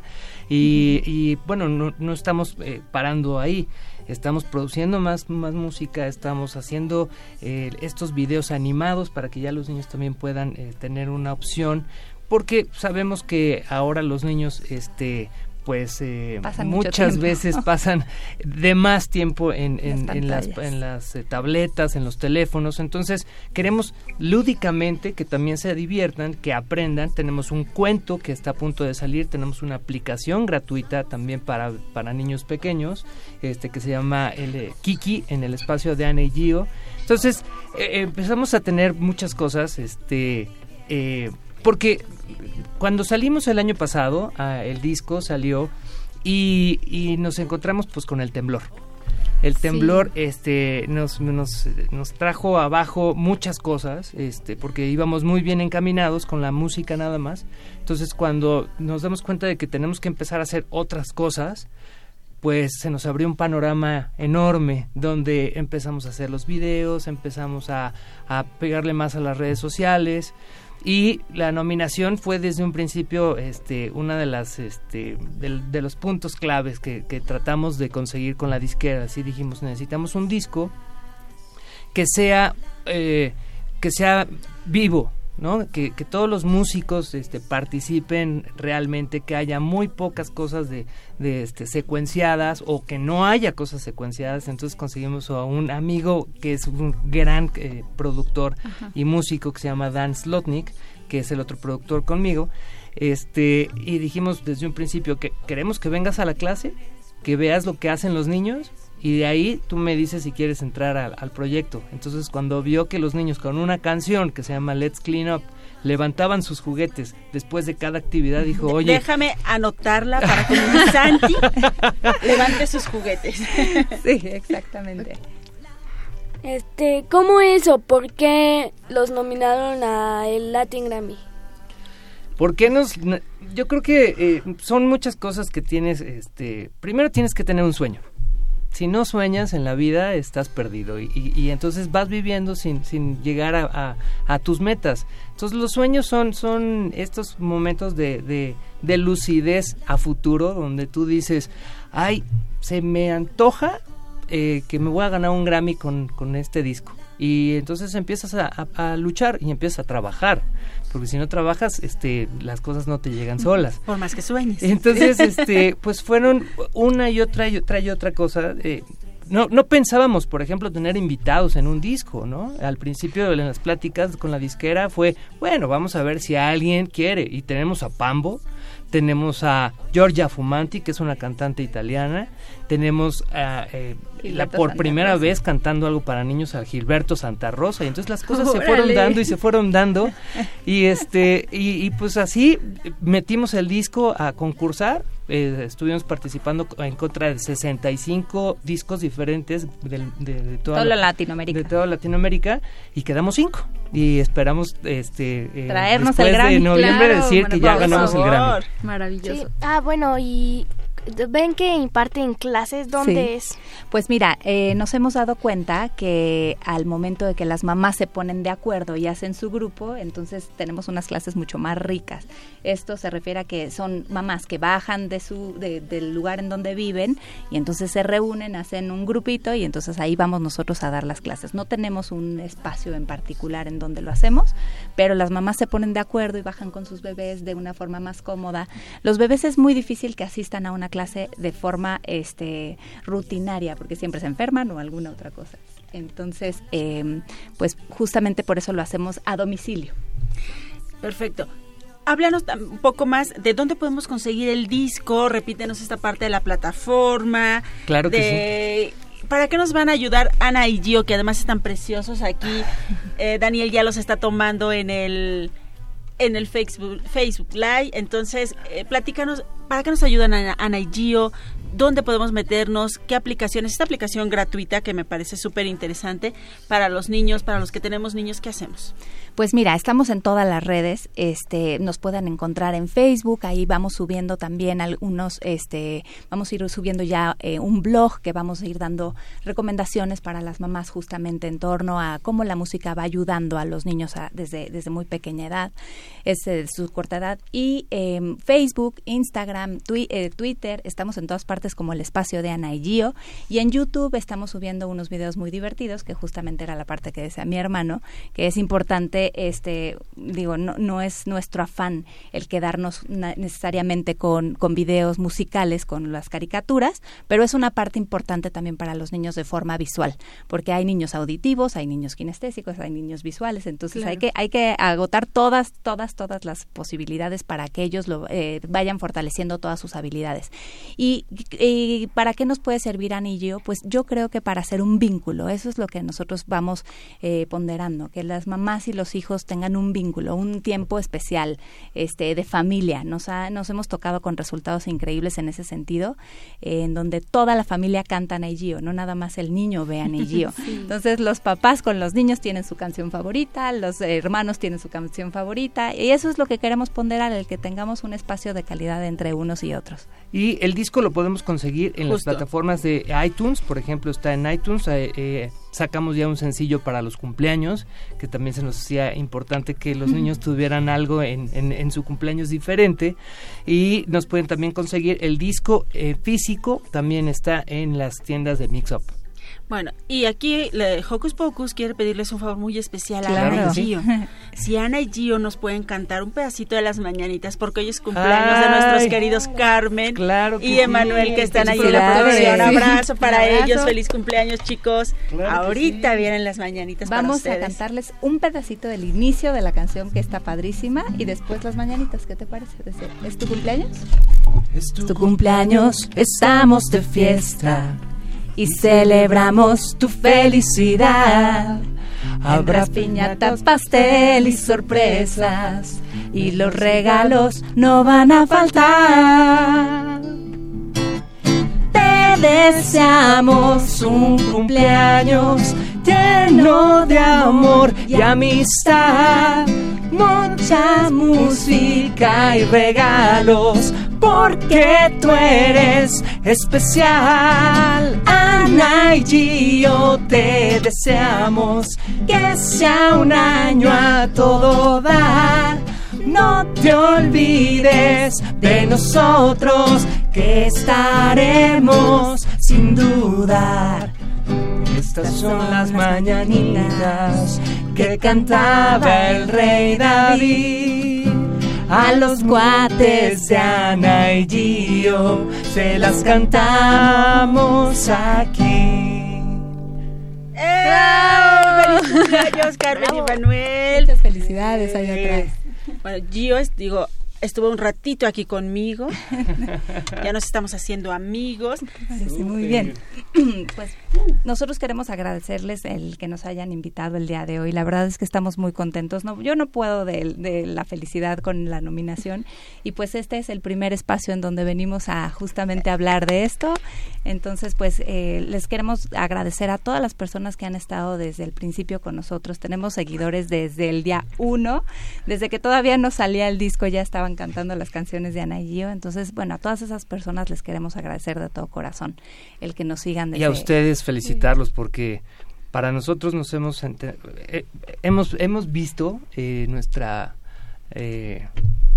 Y, bueno, no, no estamos eh, parando ahí estamos produciendo más, más música, estamos haciendo eh, estos videos animados para que ya los niños también puedan tener una opción porque sabemos que ahora los niños este pues eh, muchas veces (laughs) pasan de más tiempo en, en, las, en las eh, tabletas, en los teléfonos. Entonces queremos lúdicamente que también se diviertan, que aprendan. Tenemos un cuento que está a punto de salir, tenemos una aplicación gratuita también para, para niños pequeños, este que se llama el eh, Kiki en el espacio de Ana y Gio. Entonces empezamos a tener muchas cosas, este porque cuando salimos el año pasado, ah, el disco salió y, nos encontramos pues con el temblor. El temblor este nos, nos, nos, trajo abajo muchas cosas, este, porque íbamos muy bien encaminados con la música nada más. Entonces cuando nos damos cuenta de que tenemos que empezar a hacer otras cosas, pues se nos abrió un panorama enorme donde empezamos a hacer los videos, empezamos a, a pegarle más a las redes sociales, y la nominación fue desde un principio este una de las este de, los puntos claves que, que, tratamos de conseguir con la disquera. Así dijimos necesitamos un disco que sea eh, que sea vivo que, todos los músicos este, participen realmente, que haya muy pocas cosas de, este, secuenciadas o que no haya cosas secuenciadas. Entonces conseguimos a un amigo que es un gran eh, productor y músico que se llama Dan Slotnick, que es el otro productor conmigo. Este, y dijimos desde un principio que queremos que vengas a la clase, que veas lo que hacen los niños y de ahí tú me dices si quieres entrar al, proyecto. Entonces cuando vio que los niños con una canción que se llama Let's Clean Up levantaban sus juguetes después de cada actividad, dijo, oye... Déjame anotarla para que mi Santi (laughs) levante sus juguetes. (laughs) sí, exactamente. Este, ¿cómo eso? ¿Por qué los nominaron a el Latin Grammy? ¿Por qué nos...? Yo creo que eh, son muchas cosas que tienes, este... Primero tienes que tener un sueño. Si no sueñas en la vida, estás perdido y, entonces vas viviendo sin, sin llegar a, a- a tus metas. Entonces los sueños son, son estos momentos de, de, de lucidez a futuro donde tú dices, ay, se me antoja eh, que me voy a ganar un Grammy con, con este disco. Y entonces empiezas a, a- a luchar y empiezas a trabajar. Porque si no trabajas, este, las cosas no te llegan solas. Por más que sueñes. Entonces, (laughs) este, pues fueron una y otra y otra y otra cosa. eh, no, no pensábamos, por ejemplo, tener invitados en un disco, ¿no? Al principio de las pláticas con la disquera fue, bueno, vamos a ver si alguien quiere. Y tenemos a Pambo, tenemos a Giorgia Fumanti, que es una cantante italiana, tenemos a, eh, la, por Santa primera Rosa. vez cantando algo para niños a Gilberto Santa Rosa. Y entonces las cosas se (laughs) fueron dando y se fueron dando. (laughs) Y este y, y pues así metimos el disco a concursar. Eh, estuvimos participando en contra de 65 discos diferentes del- de, de toda, Toda la- Latinoamérica. de toda Latinoamérica y quedamos cinco y esperamos este eh, Traernos después el Grammy. de noviembre Claro, decir que ya ganamos el. Grammy Maravilloso. Sí. Ah, bueno, y ven que imparten clases, ¿dónde Sí. es? Pues mira, eh, nos hemos dado cuenta que al momento de que las mamás se ponen de acuerdo y hacen su grupo, entonces tenemos unas clases mucho más ricas. Esto se refiere a que son mamás que bajan de su de- del lugar en donde viven y entonces se reúnen, hacen un grupito y entonces ahí vamos nosotros a dar las clases. No tenemos un espacio en particular en donde lo hacemos, pero las mamás se ponen de acuerdo y bajan con sus bebés de una forma más cómoda. Los bebés es muy difícil que asistan a una clase de forma este rutinaria porque siempre se enferman o alguna otra cosa. Entonces, eh, pues justamente por eso lo hacemos a domicilio. Perfecto. Háblanos un poco más de dónde podemos conseguir el disco, repítenos esta parte de la plataforma. Claro que de... ¿Para qué nos van a ayudar Ana y Gio, que además están preciosos aquí? (laughs) Eh, Daniel ya los está tomando en el en el Facebook, Facebook Live. Entonces, eh, platícanos, ¿para qué nos ayudan Ana, Ana? ¿Dónde podemos meternos? ¿Qué aplicaciones? Esta aplicación gratuita que me parece súper interesante para los niños, para los que tenemos niños, ¿qué hacemos? Pues mira, estamos en todas las redes, este, nos pueden encontrar en Facebook, ahí vamos subiendo también algunos, este, vamos a ir subiendo ya eh, un blog que vamos a ir dando recomendaciones para las mamás justamente en torno a cómo la música va ayudando a los niños a- desde, desde muy pequeña edad, este, su corta edad, y em, Facebook, Instagram, eh, Twitter, estamos en todas partes como el espacio de Ana y Gio, y en YouTube estamos subiendo unos videos muy divertidos, que justamente era la parte que decía mi hermano, que es importante, este, digo, no, no es nuestro afán el quedarnos necesariamente con, con videos musicales, con las caricaturas, pero es una parte importante también para los niños de forma visual, porque hay niños auditivos, hay niños kinestésicos, hay niños visuales, entonces hay que hay que agotar todas, todas, todas las posibilidades para que ellos lo, eh, vayan fortaleciendo todas sus habilidades. Y, y para qué nos puede servir Anillo? Pues yo creo que para hacer un vínculo, eso es lo que nosotros vamos eh, ponderando, que las mamás y los hijos tengan un vínculo, un tiempo especial este, de familia. Nos, ha- nos hemos tocado con resultados increíbles en ese sentido, eh, en donde toda la familia canta Anillo, no nada más el niño ve Anillo. (laughs) Sí. Entonces los papás con los niños tienen su canción favorita, los hermanos tienen su canción favorita y eso es lo que queremos ponderar, el que tengamos un espacio de calidad entre unos y otros. Y el disco lo podemos conseguir en las plataformas de iTunes, por ejemplo, está en iTunes. eh, eh, sacamos ya un sencillo para los cumpleaños, que también se nos hacía importante que los niños tuvieran algo en, en- en su cumpleaños diferente. Y nos pueden también conseguir el disco eh, físico, también está en las tiendas de Mix Up. Bueno, y aquí le- Hocus Pocus quiere pedirles un favor muy especial a Claro Ana y. Gio. (laughs) Si Ana y Gio nos pueden cantar un pedacito de las mañanitas, porque hoy es cumpleaños de nuestros queridos Carmen que y sí. Emanuel, que están ahí en la producción. Sí. Abrazo para abrazo. ellos, feliz cumpleaños, chicos. Claro Ahorita vienen las mañanitas para Vamos a cantarles un pedacito del inicio de la canción que está padrísima y después las mañanitas, ¿qué te parece? ¿Es- ¿Es tu cumpleaños? Es tu cumpleaños, estamos de fiesta y celebramos tu felicidad. Habrá piñatas, pastel y sorpresas y los regalos no van a faltar. Te deseamos un cumpleaños lleno de amor y amistad. Mucha música y regalos, porque tú eres especial. Ana y Gio te deseamos que sea un año a todo dar. No te olvides de nosotros, que estaremos sin dudar. Estas son las mañanitas que cantaba el rey David. A los cuates de Ana y Gio se las cantamos aquí. ¡Eh! ¡Feliz cumpleaños, Carmen y Manuel! Muchas felicidades allá atrás. Bueno, Gio, es- digo, estuvo un ratito aquí conmigo. (laughs) ya nos estamos haciendo amigos. Parece muy bien. (clears throat) Pues nosotros queremos agradecerles el que nos hayan invitado el día de hoy. La verdad es que estamos muy contentos. No, yo no puedo de, de la felicidad con la nominación y pues este es el primer espacio en donde venimos a justamente hablar de esto. Entonces pues eh, les queremos agradecer a todas las personas que han estado desde el principio con nosotros. Tenemos seguidores desde el día uno, desde que todavía no salía el disco ya estaban cantando las canciones de Ana y Gio. Entonces bueno, a todas esas personas les queremos agradecer de todo corazón el que nos sigan desde Y a ustedes felicitarlos porque para nosotros nos hemos eh, hemos hemos visto eh, nuestra eh,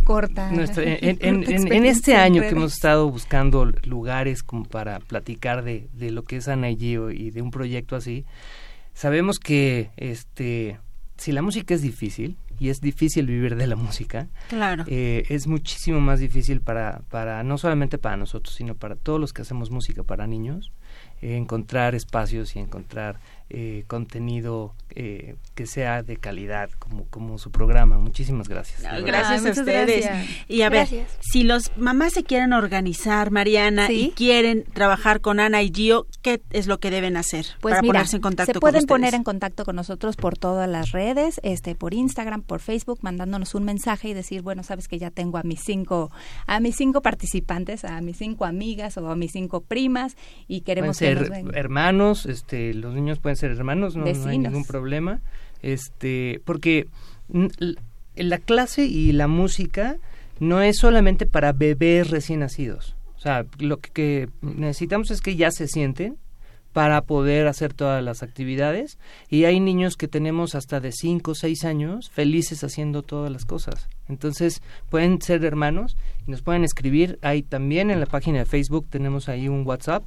corta nuestra- en, (laughs) en- en- corta en- en este año que hemos estado buscando lugares como para platicar de, de lo que es Ana y Gio y de un proyecto así, sabemos que este si la música es difícil y es difícil vivir de la música, Claro. eh, es muchísimo más difícil para, para, no solamente para nosotros, sino para todos los que hacemos música para niños, eh, encontrar espacios y encontrar eh, contenido eh, que sea de calidad, como, como su programa. Muchísimas gracias. Gracias Ay, a muchas ustedes. gracias. Y a ver, Gracias. si los mamás se quieren organizar, Mariana, Sí. y quieren trabajar con Ana y Gio, ¿qué es lo que deben hacer Pues para mira, ponerse en contacto se con pueden ustedes? poner en contacto con nosotros por todas las redes, este, por Instagram, por Facebook, mandándonos un mensaje y decir, bueno, sabes que ya tengo a mis cinco, a mis cinco participantes, a mis cinco amigas o a mis cinco primas y Pueden queremos que ser nos hermanos, este, los niños pueden ser hermanos, no, no hay ningún problema, este, porque la clase y la música no es solamente para bebés recién nacidos, o sea, lo que, que necesitamos es que ya se sienten para poder hacer todas las actividades. Y hay niños que tenemos hasta de 5 o 6 años felices haciendo todas las cosas. Entonces pueden ser hermanos y nos pueden escribir. Ahí también en la página de Facebook tenemos ahí un WhatsApp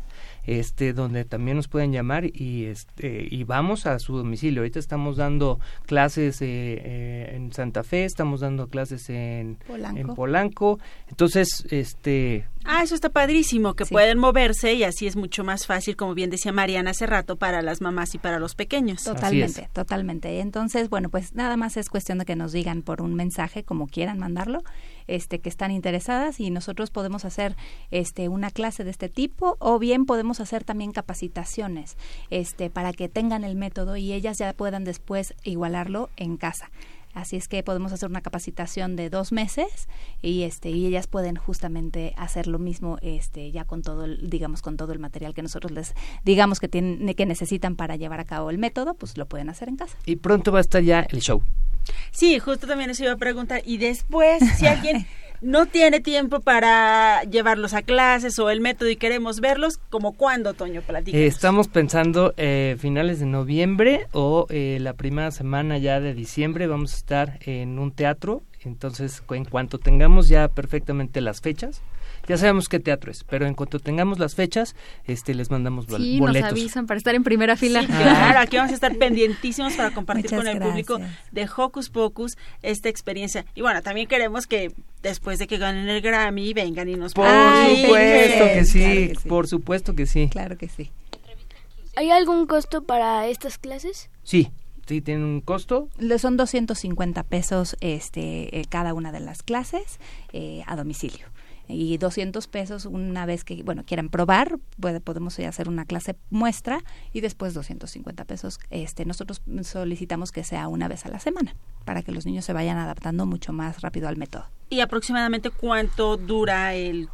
este donde también nos pueden llamar y este y vamos a su domicilio. Ahorita estamos dando clases eh, eh, en Santa Fe, estamos dando clases en Polanco. en Polanco. Entonces, este Ah, eso está padrísimo, que Sí. pueden moverse y así es mucho más fácil, como bien decía Mariana hace rato, para las mamás y para los pequeños. Totalmente, totalmente. Entonces, bueno, pues nada más es cuestión de que nos digan por un mensaje, como quieran mandarlo, este, que están interesadas y nosotros podemos hacer este una clase de este tipo o bien podemos hacer también capacitaciones, este, para que tengan el método y ellas ya puedan después igualarlo en casa. Así es que podemos hacer una capacitación de dos meses y este y ellas pueden justamente hacer lo mismo este ya con todo el, digamos con todo el material que nosotros les digamos que tienen que necesitan para llevar a cabo el método pues lo pueden hacer en casa. y pronto va a estar ya el show. Sí, justo también eso iba a preguntar. Y después, si (laughs) alguien no tiene tiempo para llevarlos a clases o el método y queremos verlos, ¿como cuándo, Toño? Platícanos. Eh, estamos pensando eh, finales de noviembre o eh, la primera semana ya de diciembre vamos a estar en un teatro. Entonces, en cuanto tengamos ya perfectamente las fechas, ya sabemos qué teatro es, pero en cuanto tengamos las fechas, este, les mandamos bol- Sí, nos boletos. avisan para estar en primera fila. Sí, claro, aquí vamos a estar pendientísimos para compartir Muchas con el público de Hocus Pocus esta experiencia. Y bueno, también queremos que después de que ganen el Grammy vengan y nos Por Ay, supuesto que sí, claro que sí. por supuesto que sí. Claro que sí. ¿Hay algún costo para estas clases? Sí, sí, tiene un costo. Le- Son 250 pesos este eh, cada una de las clases eh, a domicilio. Y 200 pesos una vez que, bueno, quieran probar, puede, podemos hacer una clase muestra y después 250 pesos. Este, nosotros solicitamos que sea una vez a la semana para que los niños se vayan adaptando mucho más rápido al método. ¿Y aproximadamente cuánto dura el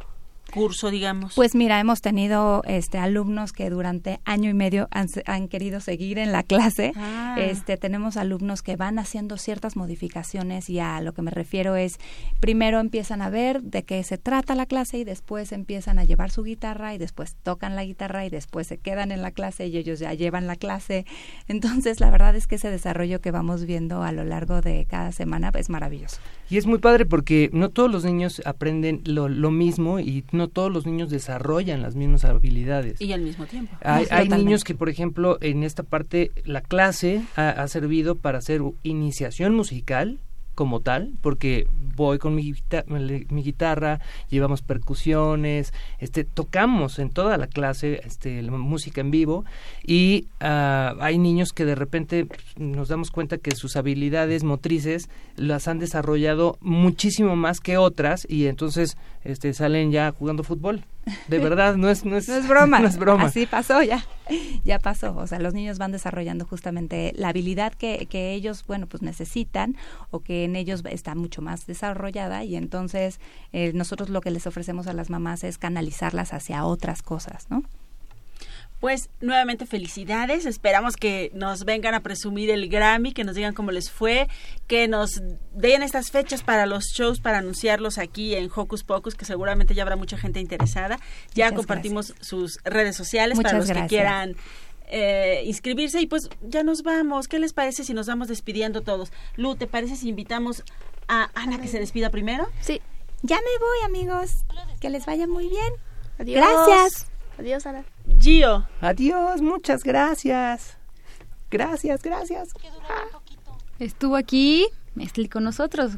curso, digamos? Pues mira, hemos tenido este alumnos que durante año y medio han, han querido seguir en la clase. Ah. Este tenemos alumnos que van haciendo ciertas modificaciones y a lo que me refiero es primero empiezan a ver de qué se trata la clase y después empiezan a llevar su guitarra y después tocan la guitarra y después se quedan en la clase y ellos ya llevan la clase. Entonces, la verdad es que ese desarrollo que vamos viendo a lo largo de cada semana es maravilloso. Y es muy padre porque no todos los niños aprenden lo, lo mismo y no todos los niños desarrollan las mismas habilidades. Y al mismo tiempo. Hay, niños que, por ejemplo, en esta parte la clase ha, ha servido para hacer iniciación musical como tal, porque voy con mi, guita- mi guitarra, llevamos percusiones, este, tocamos en toda la clase este, la música en vivo y ah, hay niños que de repente pues, nos damos cuenta que sus habilidades motrices las han desarrollado muchísimo más que otras y entonces este, salen ya jugando fútbol. De verdad, no es, no es, (laughs) No es broma. (laughs) no es broma. Así pasó ya. (laughs) Ya pasó. O sea, los niños van desarrollando justamente la habilidad que, que ellos, bueno, pues necesitan o que en ellos está mucho más desarrollada y entonces eh, nosotros lo que les ofrecemos a las mamás es canalizarlas hacia otras cosas, ¿no? Pues nuevamente felicidades, esperamos que nos vengan a presumir el Grammy, que nos digan cómo les fue, que nos den estas fechas para los shows para anunciarlos aquí en Hocus Pocus, que seguramente ya habrá mucha gente interesada. Ya Muchas compartimos sus redes sociales Muchas para los gracias. que quieran eh, inscribirse y pues ya nos vamos. ¿Qué les parece si nos vamos despidiendo todos? Lu, ¿te parece si invitamos a Ana que se despida primero? Sí. Ya me voy, amigos. Que les vaya muy bien. Adiós. Gracias. Adiós, Ana. Gio. Adiós, muchas gracias. Gracias, gracias. Estuvo aquí Mesli con nosotros.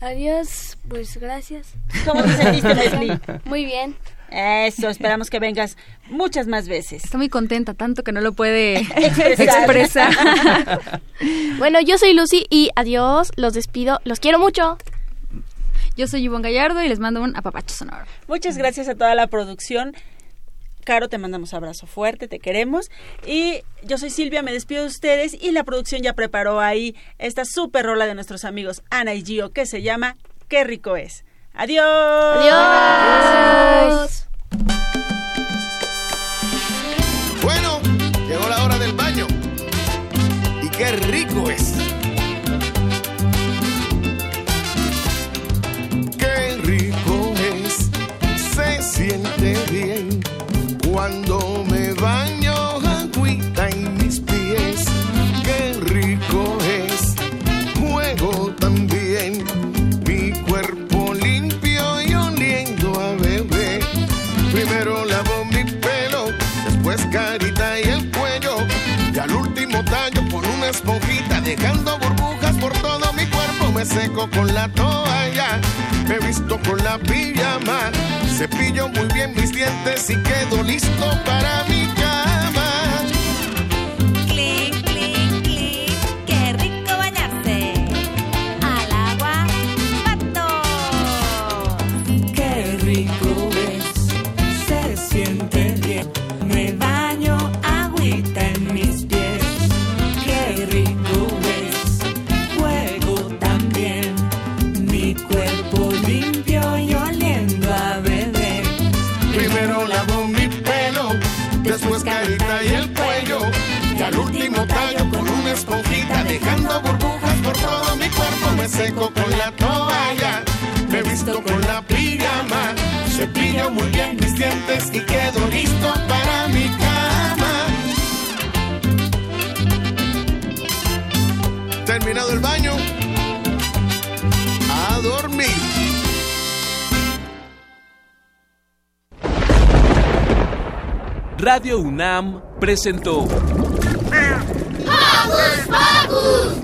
Adiós, pues gracias. ¿Cómo te sentiste, (laughs) Leslie? Muy bien. Eso, esperamos que vengas muchas más veces. Está muy contenta, tanto que no lo puede (laughs) Expresar. expresar. (laughs) Bueno, yo soy Lucy y adiós, los despido, los quiero mucho. Yo soy Ivonne Gallardo y les mando un apapacho sonoro. Muchas gracias a toda la producción. Caro, te mandamos abrazo fuerte, te queremos. Y yo soy Silvia, me despido de ustedes y la producción ya preparó ahí esta super rola de nuestros amigos Ana y Gio que se llama Qué rico es. Adiós. Adiós. Bueno, llegó la hora del baño. Y qué rico es. Seco con la toalla, me visto con la pijama. Cepillo muy bien mis dientes y quedo listo para mi seco con la toalla, me visto con la pijama. Cepillo muy bien mis dientes y quedo listo para mi cama. Terminado el baño, a dormir. Radio UNAM presentó ¡Hocus Pocus!